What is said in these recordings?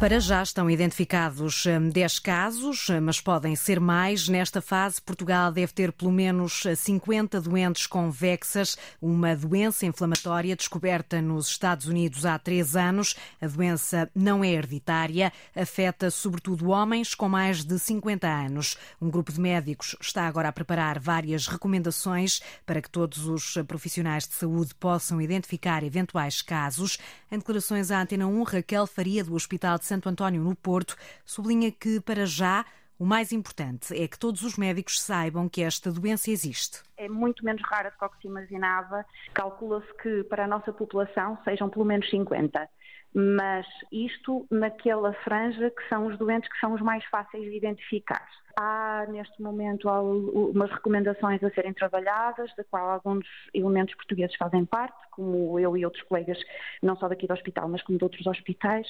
Para já estão identificados 10 hum, casos, hum, mas podem ser mais. Nesta fase, Portugal deve ter pelo menos 50 doentes com Vexas, uma doença inflamatória descoberta nos Estados Unidos há três anos. A doença não é hereditária, afeta sobretudo homens com mais de 50 anos. Um grupo de médicos está agora a preparar várias recomendações para que todos os profissionais de saúde possam identificar eventuais casos. Em declarações à Antena 1, Raquel Faria, do Hospital de Santo António, no Porto, sublinha que, para já, o mais importante é que todos os médicos saibam que esta doença existe. É muito menos rara do que se imaginava. Calcula-se que para a nossa população sejam pelo menos 50 mas isto naquela franja que são os doentes que são os mais fáceis de identificar. Há neste momento umas recomendações a serem trabalhadas, da qual alguns elementos portugueses fazem parte, como eu e outros colegas, não só daqui do hospital, mas como de outros hospitais,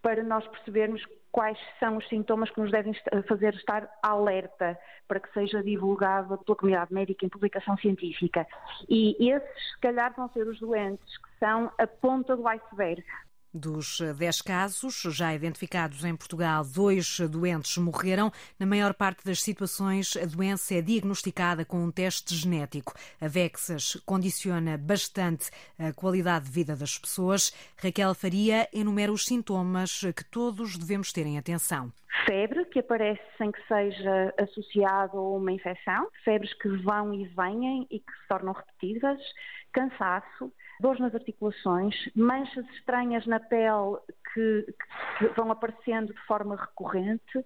para nós percebermos quais são os sintomas que nos devem fazer estar alerta para que seja divulgado pela comunidade médica publicação científica. E esses, se calhar, vão ser os doentes que são a ponta do iceberg. Dos 10 casos já identificados em Portugal, dois doentes morreram. Na maior parte das situações, a doença é diagnosticada com um teste genético. A Vexas condiciona bastante a qualidade de vida das pessoas. Raquel Faria enumera os sintomas que todos devemos ter em atenção. Febre, que aparece sem que seja associado a uma infecção, febres que vão e vêm e que se tornam repetidas, cansaço, dores nas articulações, manchas estranhas na pele que, que vão aparecendo de forma recorrente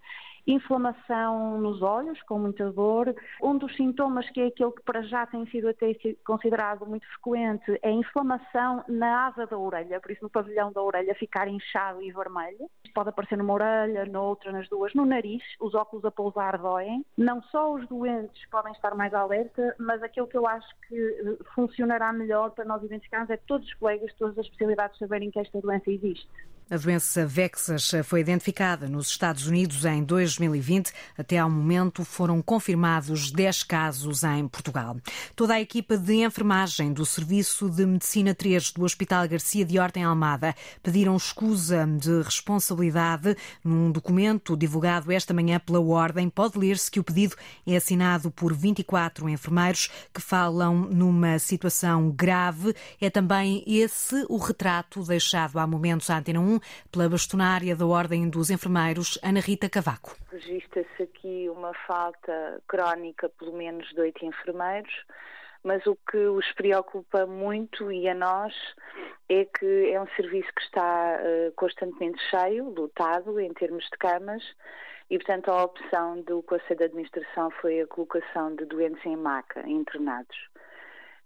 inflamação nos olhos, com muita dor. Um dos sintomas, que é aquele que para já tem sido até considerado muito frequente, é a inflamação na asa da orelha, por isso no pavilhão da orelha ficar inchado e vermelho. Pode aparecer numa orelha, noutra, nas duas, no nariz, os óculos a pousar doem. Não só os doentes podem estar mais alerta, mas aquilo que eu acho que eh, funcionará melhor para nós identificarmos é todos os colegas, todas as especialidades saberem que esta doença existe. A doença Vexas foi identificada nos Estados Unidos em 2020. Até ao momento foram confirmados 10 casos em Portugal. Toda a equipa de enfermagem do Serviço de Medicina 3 do Hospital Garcia de Horta em Almada pediram escusa de responsabilidade num documento divulgado esta manhã pela Ordem. Pode ler-se que o pedido é assinado por 24 enfermeiros que falam numa situação grave. É também esse o retrato deixado há momentos à Antena 1 pela bastonária da Ordem dos Enfermeiros, Ana Rita Cavaco. Registra-se aqui uma falta crónica, pelo menos, de oito enfermeiros, mas o que os preocupa muito e a nós é que é um serviço que está uh, constantemente cheio, lotado em termos de camas, e, portanto, a opção do Conselho de Administração foi a colocação de doentes em maca, internados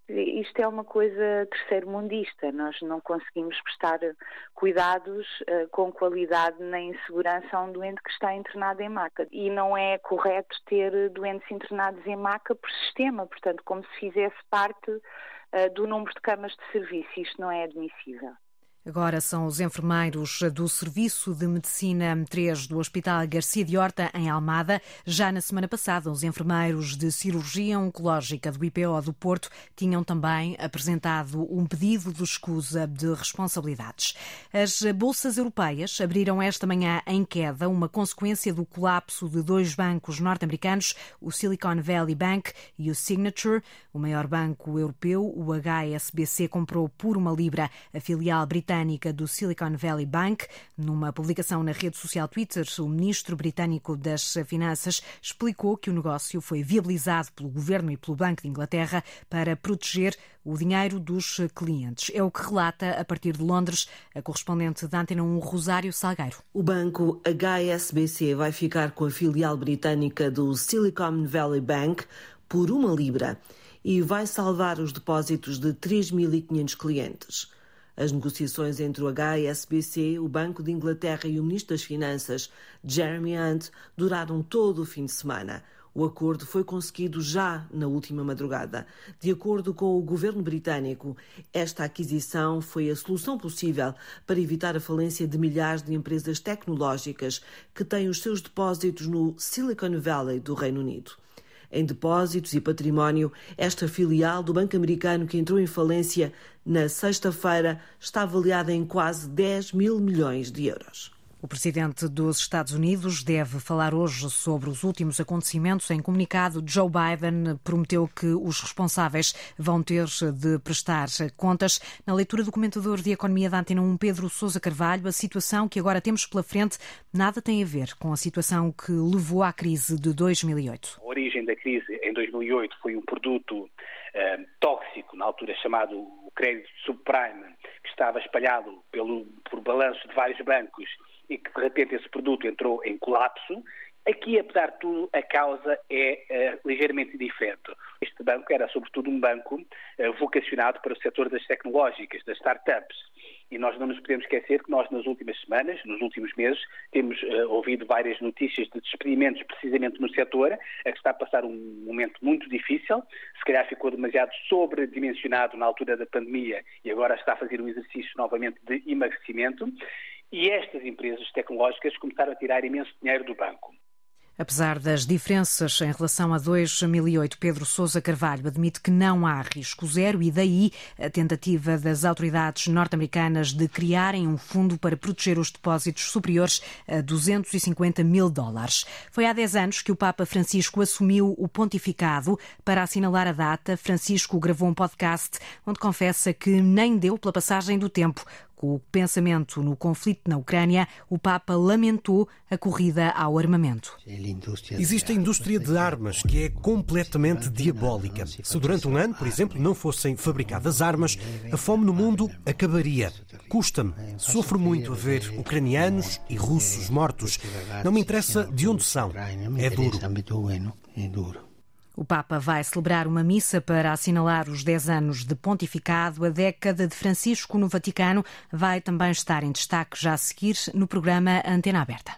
isto é uma coisa terceiro-mundista. Nós não conseguimos prestar cuidados uh, com qualidade nem segurança a um doente que está internado em maca. E não é correto ter doentes internados em maca por sistema, portanto, como se fizesse parte uh, do número de camas de serviço. Isto não é admissível. Agora são os enfermeiros do Serviço de Medicina 3 do Hospital Garcia de Horta, em Almada. Já na semana passada, os enfermeiros de Cirurgia Oncológica do IPO do Porto tinham também apresentado um pedido de escusa de responsabilidades. As bolsas europeias abriram esta manhã em queda, uma consequência do colapso de dois bancos norte-americanos, o Silicon Valley Bank e o Signature. O maior banco europeu, o HSBC, comprou por uma libra a filial britânica britânica do Silicon Valley Bank. Numa publicação na rede social Twitter, o ministro britânico das Finanças explicou que o negócio foi viabilizado pelo governo e pelo Banco de Inglaterra para proteger o dinheiro dos clientes. É o que relata a partir de Londres a correspondente da Antena 1, Rosário Salgueiro. O banco HSBC vai ficar com a filial britânica do Silicon Valley Bank por uma libra e vai salvar os depósitos de 3.500 clientes. As negociações entre o HSBC, o Banco de Inglaterra e o Ministro das Finanças, Jeremy Hunt, duraram todo o fim de semana. O acordo foi conseguido já na última madrugada. De acordo com o governo britânico, esta aquisição foi a solução possível para evitar a falência de milhares de empresas tecnológicas que têm os seus depósitos no Silicon Valley do Reino Unido em depósitos e património, esta filial do Banco Americano que entrou em falência na sexta-feira está avaliada em quase 10 mil milhões de euros. O presidente dos Estados Unidos deve falar hoje sobre os últimos acontecimentos. Em comunicado, Joe Biden prometeu que os responsáveis vão ter de prestar contas. Na leitura do comentador de Economia da Antena 1, Pedro Sousa Carvalho, a situação que agora temos pela frente nada tem a ver com a situação que levou à crise de 2008. A origem da crise em 2008 foi um produto eh, tóxico, na altura chamado crédito subprime, estava espalhado pelo, por balanço de vários bancos e que de repente esse produto entrou em colapso. Aqui, apesar de tudo, a causa é uh, ligeiramente diferente. Este banco era, sobretudo, um banco uh, vocacionado para o setor das tecnológicas, das startups. E nós não nos podemos esquecer que nós, nas últimas semanas, nos últimos meses, temos uh, ouvido várias notícias de despedimentos precisamente no setor, a que está a passar um momento muito difícil. Se calhar ficou demasiado sobredimensionado na altura da pandemia e agora está a fazer um exercício novamente de emagrecimento. E estas empresas tecnológicas começaram a tirar imenso dinheiro do banco. Apesar das diferenças em relação a 2008, Pedro Sousa Carvalho admite que não há risco zero e daí a tentativa das autoridades norte-americanas de criarem um fundo para proteger os depósitos superiores a 250 mil dólares. Foi há 10 anos que o Papa Francisco assumiu o pontificado. Para assinalar a data, Francisco gravou um podcast onde confessa que nem deu pela passagem do tempo o pensamento no conflito na Ucrânia, o Papa lamentou a corrida ao armamento. Existe a indústria de armas que é completamente diabólica. Se durante um ano, por exemplo, não fossem fabricadas armas, a fome no mundo acabaria. Custa-me, sofro muito a ver ucranianos e russos mortos. Não me interessa de onde são. É duro. O Papa vai celebrar uma missa para assinalar os 10 anos de pontificado. A década de Francisco no Vaticano vai também estar em destaque já a seguir no programa Antena Aberta.